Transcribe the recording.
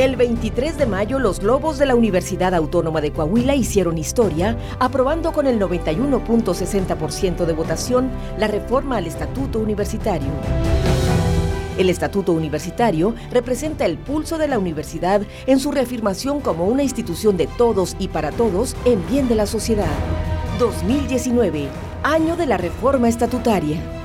El 23 de mayo los Lobos de la Universidad Autónoma de Coahuila hicieron historia, aprobando con el 91.60% de votación la reforma al Estatuto Universitario. El Estatuto Universitario representa el pulso de la universidad en su reafirmación como una institución de todos y para todos en bien de la sociedad. 2019, año de la reforma estatutaria.